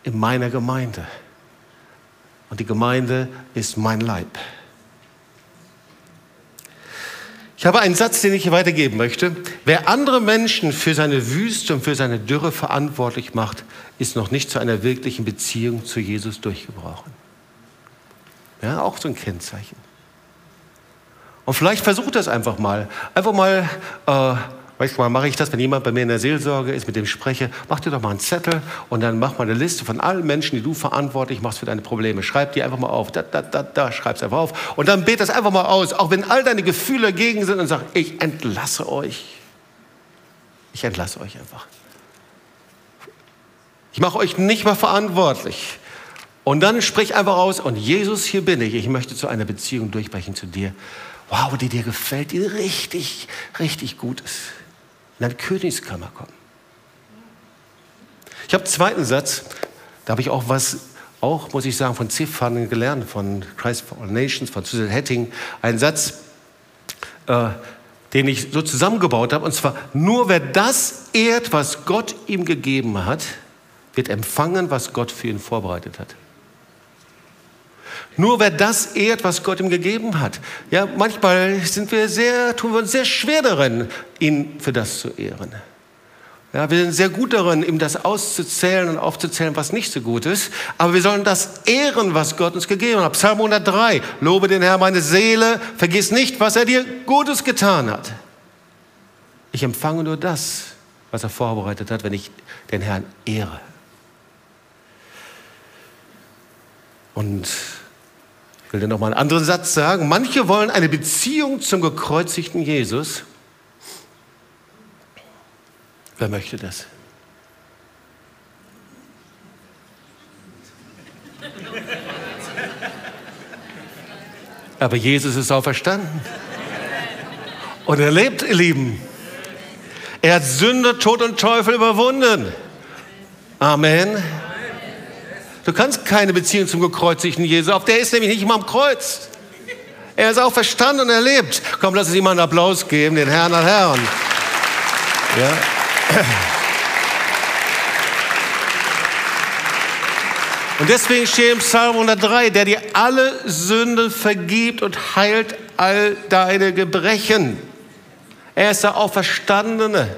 in meiner Gemeinde. Und die Gemeinde ist mein Leib. Ich habe einen Satz, den ich hier weitergeben möchte. Wer andere Menschen für seine Wüste und für seine Dürre verantwortlich macht, ist noch nicht zu einer wirklichen Beziehung zu Jesus durchgebrochen. Ja, auch so ein Kennzeichen. Und vielleicht versucht das einfach mal. Einfach mal äh, Manchmal mache ich das, wenn jemand bei mir in der Seelsorge ist, mit dem spreche, mach dir doch mal einen Zettel und dann mach mal eine Liste von allen Menschen, die du verantwortlich machst für deine Probleme. Schreib die einfach mal auf. Da, da, da, da, schreib's einfach auf. Und dann bet das einfach mal aus, auch wenn all deine Gefühle dagegen sind und sag, ich entlasse euch. Ich entlasse euch einfach. Ich mache euch nicht mehr verantwortlich. Und dann sprich einfach aus, und Jesus, hier bin ich. Ich möchte zu einer Beziehung durchbrechen zu dir. Wow, die dir gefällt, die richtig, richtig gut ist in eine Königskammer kommen. Ich habe einen zweiten Satz, da habe ich auch was, auch muss ich sagen, von Ziffern gelernt, von Christ for All Nations, von Susan Hetting. Ein Satz, äh, den ich so zusammengebaut habe, und zwar, nur wer das ehrt, was Gott ihm gegeben hat, wird empfangen, was Gott für ihn vorbereitet hat. Nur wer das ehrt, was Gott ihm gegeben hat. Ja, manchmal sind wir sehr, tun wir uns sehr schwer darin, ihn für das zu ehren. Ja, wir sind sehr gut darin, ihm das auszuzählen und aufzuzählen, was nicht so gut ist. Aber wir sollen das ehren, was Gott uns gegeben hat. Psalm 103. Lobe den Herrn, meine Seele. Vergiss nicht, was er dir Gutes getan hat. Ich empfange nur das, was er vorbereitet hat, wenn ich den Herrn ehre. Und ich will dir noch mal einen anderen Satz sagen. Manche wollen eine Beziehung zum gekreuzigten Jesus. Wer möchte das? Aber Jesus ist auferstanden. Und er lebt, ihr Lieben. Er hat Sünde, Tod und Teufel überwunden. Amen. Du kannst keine Beziehung zum gekreuzigten Jesus auf. Der ist nämlich nicht immer am Kreuz. Er ist auch verstanden und erlebt. Komm, lass uns ihm mal einen Applaus geben, den Herrn an Herrn. Ja. Und deswegen steht im Psalm 103, der dir alle Sünden vergibt und heilt all deine Gebrechen. Er ist der Auferstandene.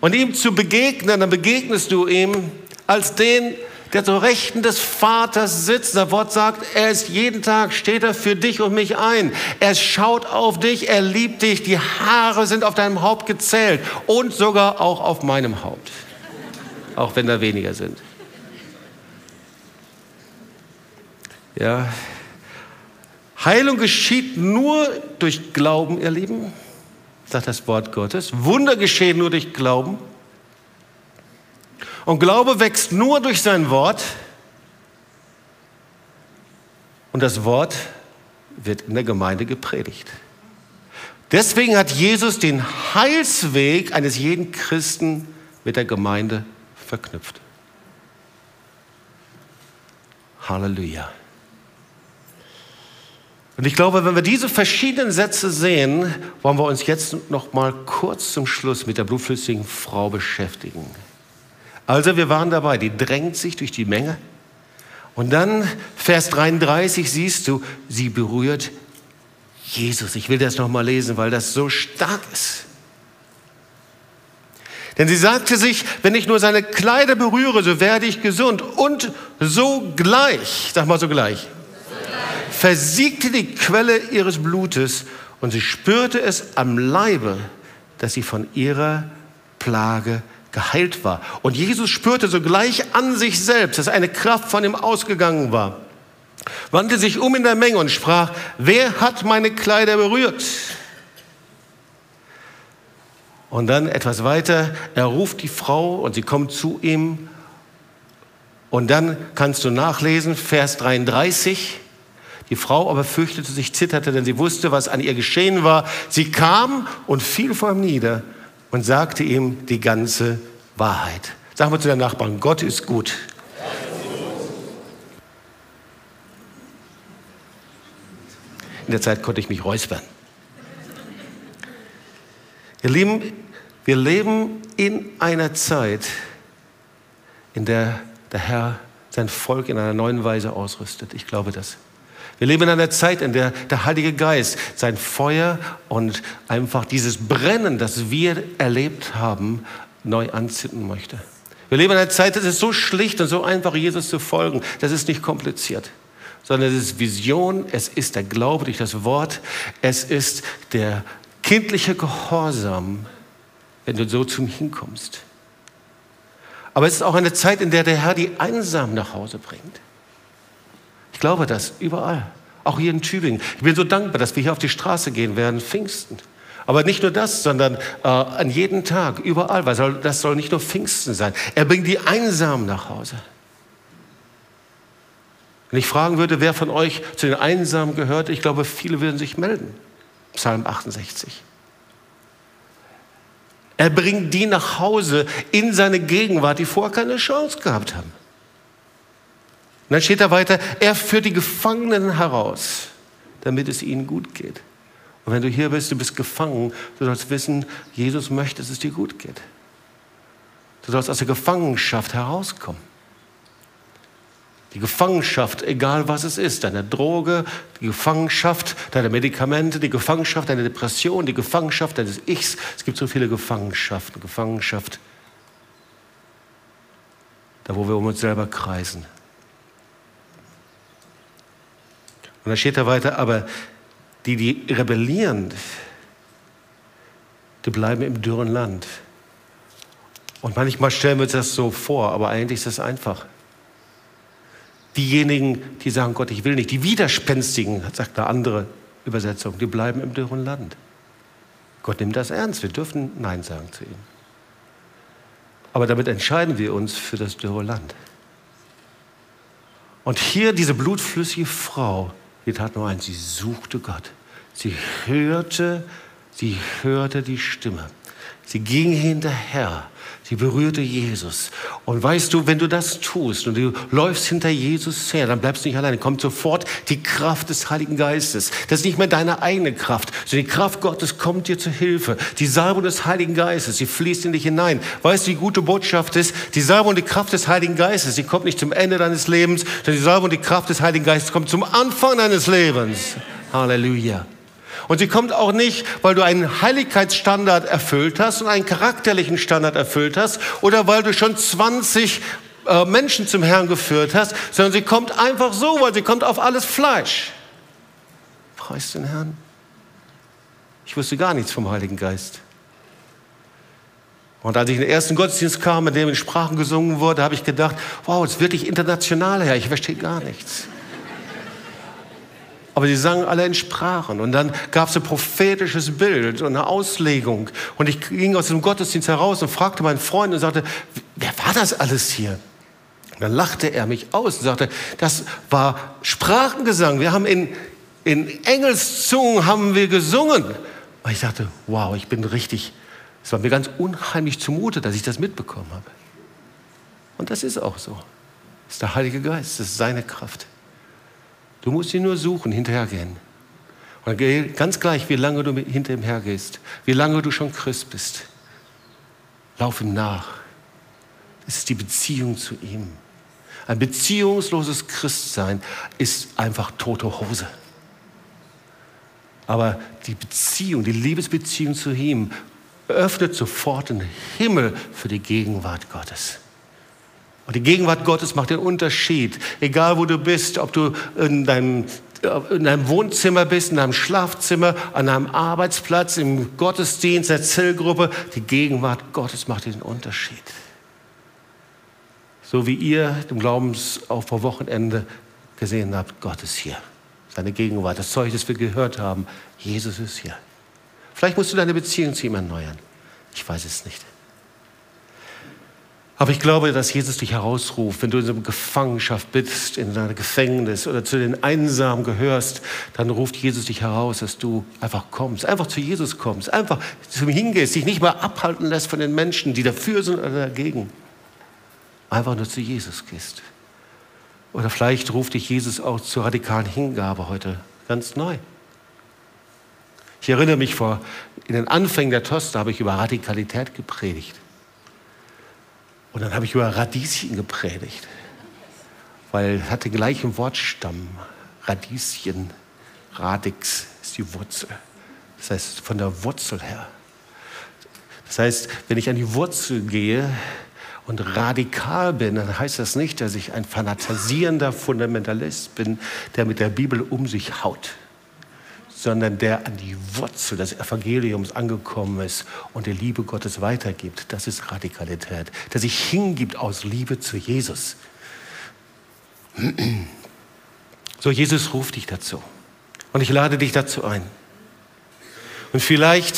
Und ihm zu begegnen, dann begegnest du ihm als den, der zur Rechten des Vaters sitzt. Das Wort sagt, er ist jeden Tag, steht er für dich und mich ein. Er schaut auf dich, er liebt dich, die Haare sind auf deinem Haupt gezählt und sogar auch auf meinem Haupt. Auch wenn da weniger sind. Ja. Heilung geschieht nur durch Glauben, ihr Lieben sagt das Wort Gottes. Wunder geschehen nur durch Glauben. Und Glaube wächst nur durch sein Wort. Und das Wort wird in der Gemeinde gepredigt. Deswegen hat Jesus den Heilsweg eines jeden Christen mit der Gemeinde verknüpft. Halleluja. Und ich glaube, wenn wir diese verschiedenen Sätze sehen, wollen wir uns jetzt noch mal kurz zum Schluss mit der blutflüssigen Frau beschäftigen. Also wir waren dabei, die drängt sich durch die Menge. Und dann Vers 33 siehst du, sie berührt Jesus. Ich will das noch mal lesen, weil das so stark ist. Denn sie sagte sich, wenn ich nur seine Kleider berühre, so werde ich gesund. Und sogleich, sag mal sogleich, versiegte die Quelle ihres Blutes und sie spürte es am Leibe, dass sie von ihrer Plage geheilt war. Und Jesus spürte sogleich an sich selbst, dass eine Kraft von ihm ausgegangen war, wandte sich um in der Menge und sprach, wer hat meine Kleider berührt? Und dann etwas weiter, er ruft die Frau und sie kommt zu ihm. Und dann kannst du nachlesen, Vers 33. Die Frau aber fürchtete sich, zitterte, denn sie wusste, was an ihr geschehen war. Sie kam und fiel vor ihm nieder und sagte ihm die ganze Wahrheit. Sag mal zu deinem Nachbarn, Gott ist gut. In der Zeit konnte ich mich räuspern. Ihr Lieben, wir leben in einer Zeit, in der der Herr sein Volk in einer neuen Weise ausrüstet. Ich glaube das. Wir leben in einer Zeit, in der der Heilige Geist sein Feuer und einfach dieses Brennen, das wir erlebt haben, neu anzünden möchte. Wir leben in einer Zeit, das ist so schlicht und so einfach, Jesus zu folgen. Das ist nicht kompliziert, sondern es ist Vision, es ist der Glaube durch das Wort, es ist der kindliche Gehorsam, wenn du so zu ihm hinkommst. Aber es ist auch eine Zeit, in der der Herr die Einsamen nach Hause bringt glaube das überall. Auch hier in Tübingen. Ich bin so dankbar, dass wir hier auf die Straße gehen werden, Pfingsten. Aber nicht nur das, sondern äh, an jedem Tag, überall, weil das soll nicht nur Pfingsten sein. Er bringt die Einsamen nach Hause. Wenn ich fragen würde, wer von euch zu den Einsamen gehört, ich glaube, viele würden sich melden. Psalm 68. Er bringt die nach Hause in seine Gegenwart, die vorher keine Chance gehabt haben. Und dann steht da weiter, er führt die Gefangenen heraus, damit es ihnen gut geht. Und wenn du hier bist, du bist gefangen, du sollst wissen, Jesus möchte, dass es dir gut geht. Du sollst aus der Gefangenschaft herauskommen. Die Gefangenschaft, egal was es ist, deine Droge, die Gefangenschaft deiner Medikamente, die Gefangenschaft deiner Depression, die Gefangenschaft deines Ichs. Es gibt so viele Gefangenschaften, Gefangenschaft, da wo wir um uns selber kreisen. Und dann steht da weiter, aber die, die rebellieren, die bleiben im dürren Land. Und manchmal stellen wir uns das so vor, aber eigentlich ist das einfach. Diejenigen, die sagen, Gott, ich will nicht, die Widerspenstigen, sagt eine andere Übersetzung, die bleiben im dürren Land. Gott nimmt das ernst, wir dürfen Nein sagen zu ihm. Aber damit entscheiden wir uns für das dürre Land. Und hier diese blutflüssige Frau, die tat nur eins, sie suchte Gott. Sie hörte, sie hörte die Stimme. Sie ging hinterher. Sie berührte Jesus. Und weißt du, wenn du das tust und du läufst hinter Jesus her, dann bleibst du nicht alleine. Kommt sofort die Kraft des Heiligen Geistes. Das ist nicht mehr deine eigene Kraft, sondern die Kraft Gottes kommt dir zu Hilfe. Die Salbung des Heiligen Geistes, sie fließt in dich hinein. Weißt du, die gute Botschaft ist, die Salbung und die Kraft des Heiligen Geistes, die kommt nicht zum Ende deines Lebens, sondern die Salbung und die Kraft des Heiligen Geistes kommt zum Anfang deines Lebens. Halleluja. Und sie kommt auch nicht, weil du einen Heiligkeitsstandard erfüllt hast und einen charakterlichen Standard erfüllt hast oder weil du schon 20 äh, Menschen zum Herrn geführt hast, sondern sie kommt einfach so, weil sie kommt auf alles Fleisch. Preis den Herrn. Ich wusste gar nichts vom Heiligen Geist. Und als ich in den ersten Gottesdienst kam, in dem in Sprachen gesungen wurde, habe ich gedacht, wow, es ist wirklich international her, ich verstehe gar nichts. Aber sie sangen alle in Sprachen. Und dann gab es ein prophetisches Bild und eine Auslegung. Und ich ging aus dem Gottesdienst heraus und fragte meinen Freund und sagte, wer war das alles hier? Und dann lachte er mich aus und sagte, das war Sprachengesang. Wir haben in, in Engelszungen haben wir gesungen. Und ich sagte, wow, ich bin richtig, es war mir ganz unheimlich zumute, dass ich das mitbekommen habe. Und das ist auch so. Das ist der Heilige Geist, das ist seine Kraft. Du musst ihn nur suchen, hinterhergehen. Und ganz gleich, wie lange du hinter ihm hergehst, wie lange du schon Christ bist, lauf ihm nach. Das ist die Beziehung zu ihm. Ein beziehungsloses Christsein ist einfach tote Hose. Aber die Beziehung, die Liebesbeziehung zu ihm öffnet sofort den Himmel für die Gegenwart Gottes. Und die Gegenwart Gottes macht den Unterschied. Egal wo du bist, ob du in deinem, in deinem Wohnzimmer bist, in deinem Schlafzimmer, an deinem Arbeitsplatz, im Gottesdienst, der Zellgruppe, die Gegenwart Gottes macht den Unterschied. So wie ihr im Glaubensaufbau Wochenende gesehen habt, Gott ist hier. Seine Gegenwart, das Zeug, das wir gehört haben, Jesus ist hier. Vielleicht musst du deine Beziehung zu ihm erneuern. Ich weiß es nicht. Aber ich glaube, dass Jesus dich herausruft, wenn du in so einer Gefangenschaft bist, in einem Gefängnis oder zu den Einsamen gehörst, dann ruft Jesus dich heraus, dass du einfach kommst, einfach zu Jesus kommst, einfach zu ihm hingehst, dich nicht mehr abhalten lässt von den Menschen, die dafür sind oder dagegen. Einfach nur zu Jesus gehst. Oder vielleicht ruft dich Jesus auch zur radikalen Hingabe heute ganz neu. Ich erinnere mich vor, in den Anfängen der Toster habe ich über Radikalität gepredigt. Und dann habe ich über Radieschen gepredigt, weil es hatte gleichen Wortstamm. Radieschen, Radix ist die Wurzel. Das heißt, von der Wurzel her. Das heißt, wenn ich an die Wurzel gehe und radikal bin, dann heißt das nicht, dass ich ein fanatisierender Fundamentalist bin, der mit der Bibel um sich haut sondern der an die Wurzel des Evangeliums angekommen ist und die Liebe Gottes weitergibt. Das ist Radikalität. Der sich hingibt aus Liebe zu Jesus. So, Jesus ruft dich dazu. Und ich lade dich dazu ein. Und vielleicht,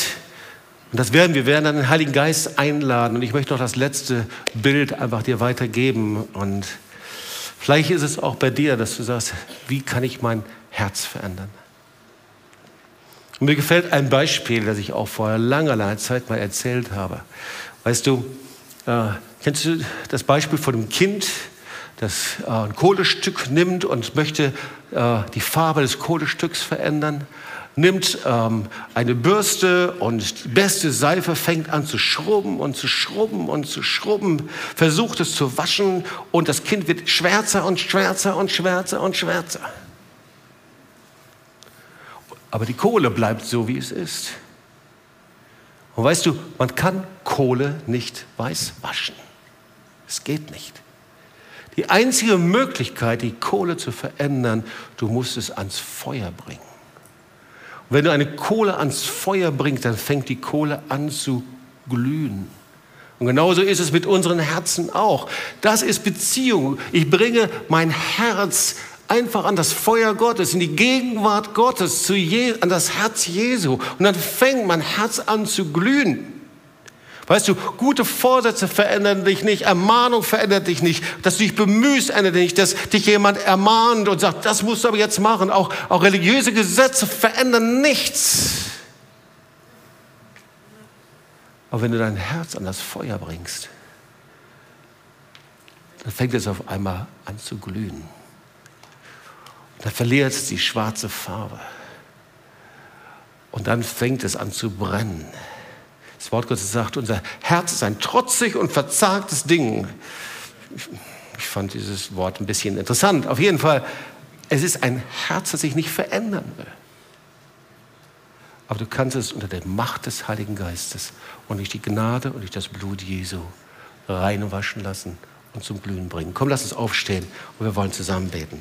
und das werden wir, werden dann den Heiligen Geist einladen. Und ich möchte noch das letzte Bild einfach dir weitergeben. Und vielleicht ist es auch bei dir, dass du sagst, wie kann ich mein Herz verändern? Und mir gefällt ein Beispiel, das ich auch vor langer, langer Zeit mal erzählt habe. Weißt du, äh, kennst du das Beispiel von einem Kind, das äh, ein Kohlestück nimmt und möchte äh, die Farbe des Kohlestücks verändern? nimmt ähm, eine Bürste und die beste Seife, fängt an zu schrubben und zu schrubben und zu schrubben, versucht es zu waschen und das Kind wird schwärzer und schwärzer und schwärzer und schwärzer. Aber die Kohle bleibt so, wie es ist. Und weißt du, man kann Kohle nicht weiß waschen. Es geht nicht. Die einzige Möglichkeit, die Kohle zu verändern, du musst es ans Feuer bringen. Und wenn du eine Kohle ans Feuer bringst, dann fängt die Kohle an zu glühen. Und genauso ist es mit unseren Herzen auch. Das ist Beziehung. Ich bringe mein Herz einfach an das Feuer Gottes, in die Gegenwart Gottes, zu Je an das Herz Jesu. Und dann fängt mein Herz an zu glühen. Weißt du, gute Vorsätze verändern dich nicht, Ermahnung verändert dich nicht, dass du dich bemühst, ändert dich nicht, dass dich jemand ermahnt und sagt, das musst du aber jetzt machen. Auch, auch religiöse Gesetze verändern nichts. Aber wenn du dein Herz an das Feuer bringst, dann fängt es auf einmal an zu glühen. Dann verliert es die schwarze Farbe. Und dann fängt es an zu brennen. Das Wort Gottes sagt, unser Herz ist ein trotzig und verzagtes Ding. Ich fand dieses Wort ein bisschen interessant. Auf jeden Fall, es ist ein Herz, das sich nicht verändern will. Aber du kannst es unter der Macht des Heiligen Geistes und durch die Gnade und durch das Blut Jesu reinwaschen lassen und zum Glühen bringen. Komm, lass uns aufstehen und wir wollen zusammen beten.